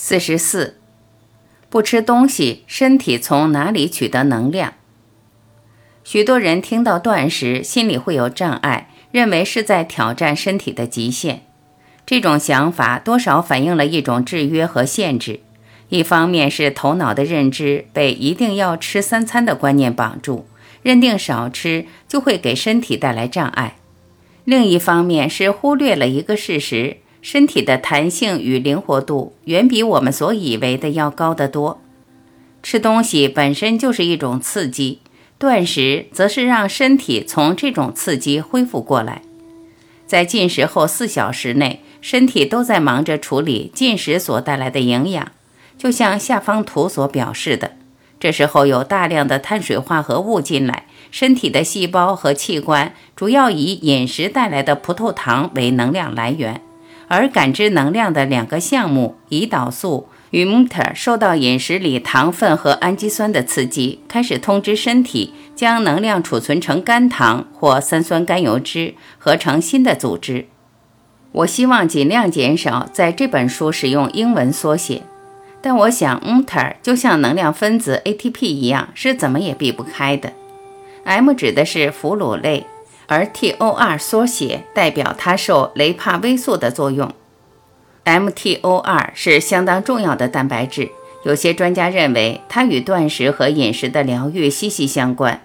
四十四，不吃东西，身体从哪里取得能量？许多人听到断食，心里会有障碍，认为是在挑战身体的极限。这种想法多少反映了一种制约和限制。一方面是头脑的认知被一定要吃三餐的观念绑住，认定少吃就会给身体带来障碍；另一方面是忽略了一个事实。身体的弹性与灵活度远比我们所以为的要高得多。吃东西本身就是一种刺激，断食则是让身体从这种刺激恢复过来。在进食后四小时内，身体都在忙着处理进食所带来的营养，就像下方图所表示的。这时候有大量的碳水化合物进来，身体的细胞和器官主要以饮食带来的葡萄糖为能量来源。而感知能量的两个项目胰岛素与 mTOR 受到饮食里糖分和氨基酸的刺激，开始通知身体将能量储存成肝糖或三酸甘油脂，合成新的组织。我希望尽量减少在这本书使用英文缩写，但我想 mTOR 就像能量分子 ATP 一样，是怎么也避不开的。M 指的是俘虏类。而 TOR 缩写代表它受雷帕微素的作用。mTOR 是相当重要的蛋白质，有些专家认为它与断食和饮食的疗愈息息相关。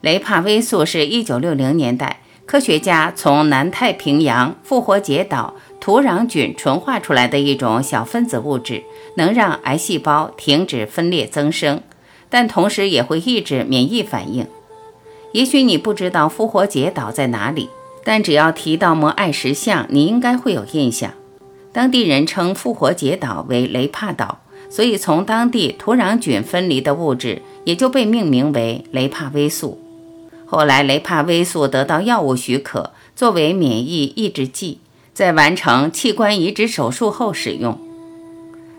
雷帕微素是一九六零年代科学家从南太平洋复活节岛土壤菌纯化出来的一种小分子物质，能让癌细胞停止分裂增生，但同时也会抑制免疫反应。也许你不知道复活节岛在哪里，但只要提到摩艾石像，你应该会有印象。当地人称复活节岛为雷帕岛，所以从当地土壤菌分离的物质也就被命名为雷帕微素。后来，雷帕微素得到药物许可，作为免疫抑制剂，在完成器官移植手术后使用。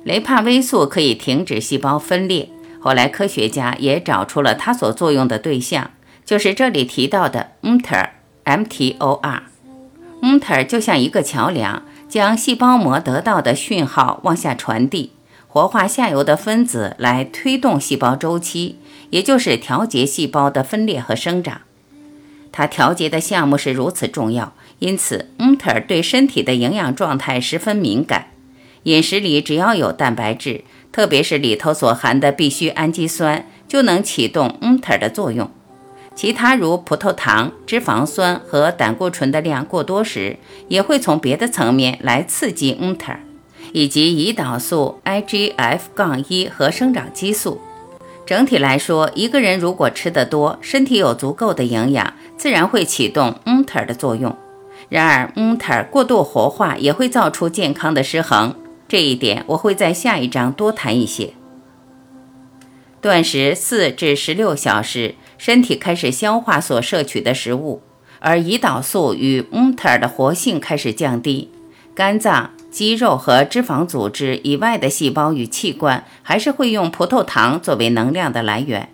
雷帕微素可以停止细胞分裂，后来科学家也找出了它所作用的对象。就是这里提到的 mTOR，mTOR 就像一个桥梁，将细胞膜得到的讯号往下传递，活化下游的分子来推动细胞周期，也就是调节细胞的分裂和生长。它调节的项目是如此重要，因此 mTOR 对身体的营养状态十分敏感。饮食里只要有蛋白质，特别是里头所含的必需氨基酸，就能启动 mTOR 的作用。其他如葡萄糖、脂肪酸和胆固醇的量过多时，也会从别的层面来刺激 mTOR，以及胰岛素、IGF-1 和生长激素。整体来说，一个人如果吃得多，身体有足够的营养，自然会启动 mTOR 的作用。然而，mTOR 过度活化也会造出健康的失衡，这一点我会在下一章多谈一些。断食四至十六小时。身体开始消化所摄取的食物，而胰岛素与 mTOR 的活性开始降低。肝脏、肌肉和脂肪组织以外的细胞与器官还是会用葡萄糖作为能量的来源，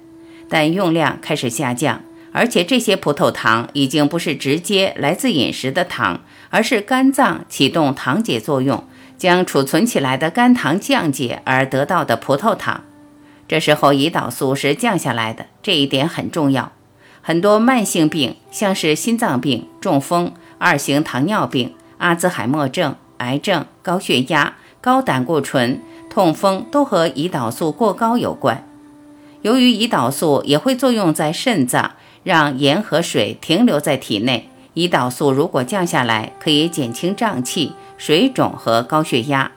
但用量开始下降。而且这些葡萄糖已经不是直接来自饮食的糖，而是肝脏启动糖解作用，将储存起来的肝糖降解而得到的葡萄糖。这时候胰岛素是降下来的，这一点很重要。很多慢性病，像是心脏病、中风、二型糖尿病、阿兹海默症、癌症、高血压、高胆固醇、痛风，都和胰岛素过高有关。由于胰岛素也会作用在肾脏，让盐和水停留在体内。胰岛素如果降下来，可以减轻胀气、水肿和高血压。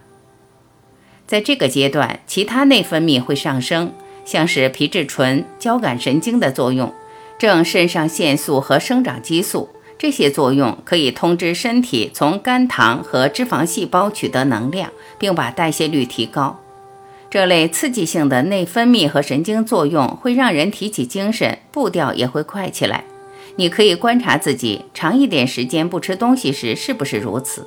在这个阶段，其他内分泌会上升，像是皮质醇、交感神经的作用，正肾上腺素和生长激素。这些作用可以通知身体从肝糖和脂肪细胞取得能量，并把代谢率提高。这类刺激性的内分泌和神经作用会让人提起精神，步调也会快起来。你可以观察自己长一点时间不吃东西时是不是如此。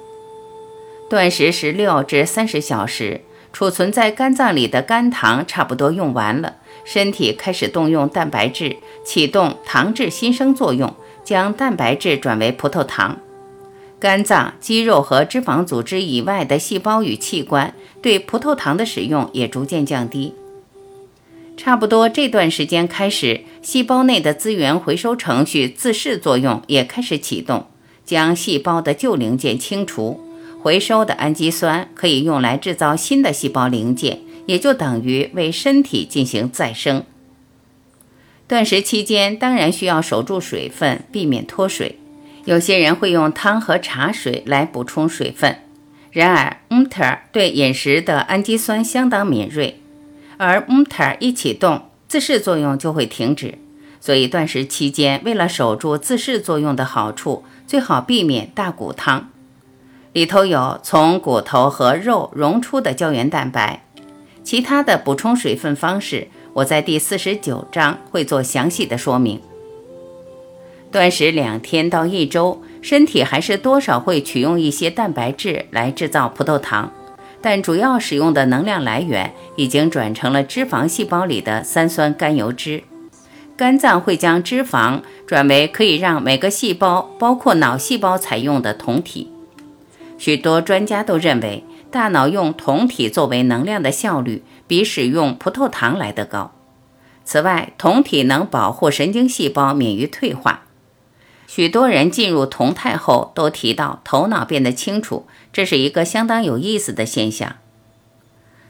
断食十六至三十小时。储存在肝脏里的肝糖差不多用完了，身体开始动用蛋白质，启动糖质新生作用，将蛋白质转为葡萄糖。肝脏、肌肉和脂肪组织以外的细胞与器官对葡萄糖的使用也逐渐降低。差不多这段时间开始，细胞内的资源回收程序自噬作用也开始启动，将细胞的旧零件清除。回收的氨基酸可以用来制造新的细胞零件，也就等于为身体进行再生。断食期间当然需要守住水分，避免脱水。有些人会用汤和茶水来补充水分。然而，mTOR 对饮食的氨基酸相当敏锐。而 mTOR 一启动，自噬作用就会停止，所以断食期间，为了守住自噬作用的好处，最好避免大骨汤，里头有从骨头和肉溶出的胶原蛋白。其他的补充水分方式，我在第四十九章会做详细的说明。断食两天到一周，身体还是多少会取用一些蛋白质来制造葡萄糖。但主要使用的能量来源已经转成了脂肪细胞里的三酸甘油脂。肝脏会将脂肪转为可以让每个细胞，包括脑细胞采用的酮体。许多专家都认为，大脑用酮体作为能量的效率比使用葡萄糖来得高。此外，酮体能保护神经细胞免于退化。许多人进入酮态后都提到头脑变得清楚，这是一个相当有意思的现象。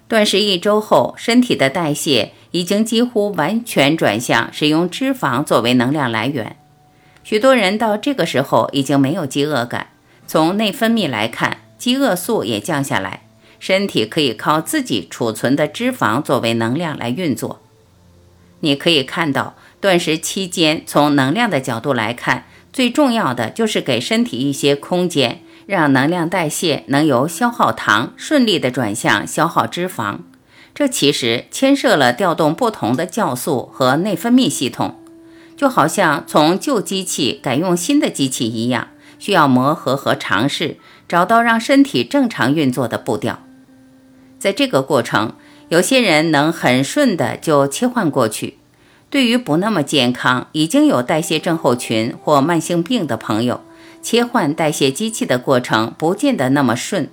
断食一周后，身体的代谢已经几乎完全转向使用脂肪作为能量来源。许多人到这个时候已经没有饥饿感，从内分泌来看，饥饿素也降下来，身体可以靠自己储存的脂肪作为能量来运作。你可以看到，断食期间从能量的角度来看。最重要的就是给身体一些空间，让能量代谢能由消耗糖顺利地转向消耗脂肪。这其实牵涉了调动不同的酵素和内分泌系统，就好像从旧机器改用新的机器一样，需要磨合和尝试，找到让身体正常运作的步调。在这个过程，有些人能很顺的就切换过去。对于不那么健康、已经有代谢症候群或慢性病的朋友，切换代谢机器的过程不见得那么顺，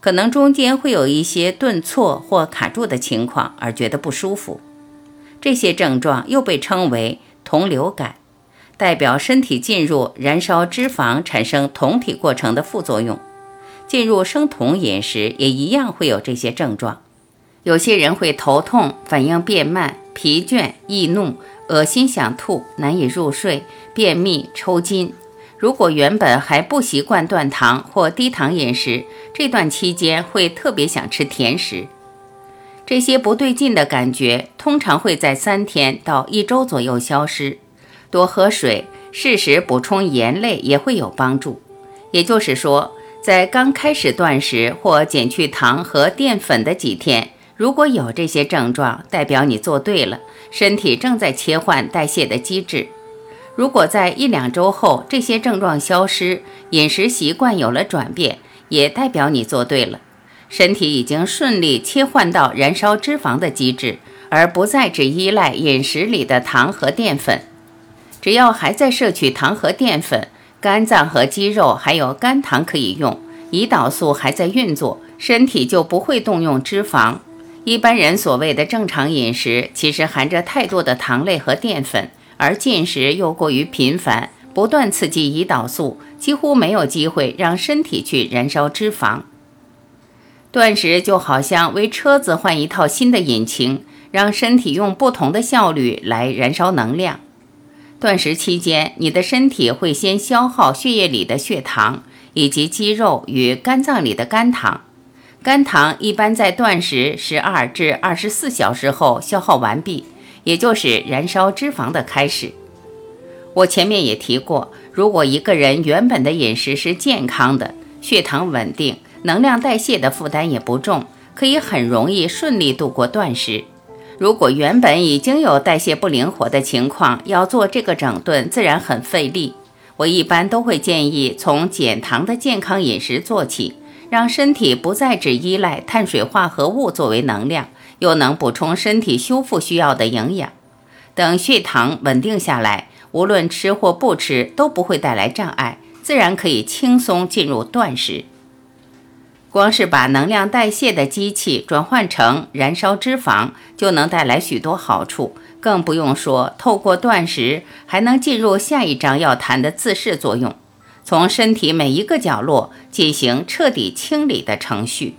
可能中间会有一些顿挫或卡住的情况，而觉得不舒服。这些症状又被称为同流感，代表身体进入燃烧脂肪产生酮体过程的副作用。进入生酮饮食也一样会有这些症状。有些人会头痛，反应变慢。疲倦、易怒、恶心、想吐、难以入睡、便秘、抽筋。如果原本还不习惯断糖或低糖饮食，这段期间会特别想吃甜食。这些不对劲的感觉通常会在三天到一周左右消失。多喝水，适时补充盐类也会有帮助。也就是说，在刚开始断食或减去糖和淀粉的几天。如果有这些症状，代表你做对了，身体正在切换代谢的机制。如果在一两周后这些症状消失，饮食习惯有了转变，也代表你做对了，身体已经顺利切换到燃烧脂肪的机制，而不再只依赖饮食里的糖和淀粉。只要还在摄取糖和淀粉，肝脏和肌肉还有肝糖可以用，胰岛素还在运作，身体就不会动用脂肪。一般人所谓的正常饮食，其实含着太多的糖类和淀粉，而进食又过于频繁，不断刺激胰岛素，几乎没有机会让身体去燃烧脂肪。断食就好像为车子换一套新的引擎，让身体用不同的效率来燃烧能量。断食期间，你的身体会先消耗血液里的血糖，以及肌肉与肝脏里的肝糖。肝糖一般在断食十二至二十四小时后消耗完毕，也就是燃烧脂肪的开始。我前面也提过，如果一个人原本的饮食是健康的，血糖稳定，能量代谢的负担也不重，可以很容易顺利度过断食。如果原本已经有代谢不灵活的情况，要做这个整顿自然很费力。我一般都会建议从减糖的健康饮食做起。让身体不再只依赖碳水化合物作为能量，又能补充身体修复需要的营养。等血糖稳定下来，无论吃或不吃都不会带来障碍，自然可以轻松进入断食。光是把能量代谢的机器转换成燃烧脂肪，就能带来许多好处，更不用说透过断食还能进入下一章要谈的自噬作用，从身体每一个角落进行彻底清理的程序。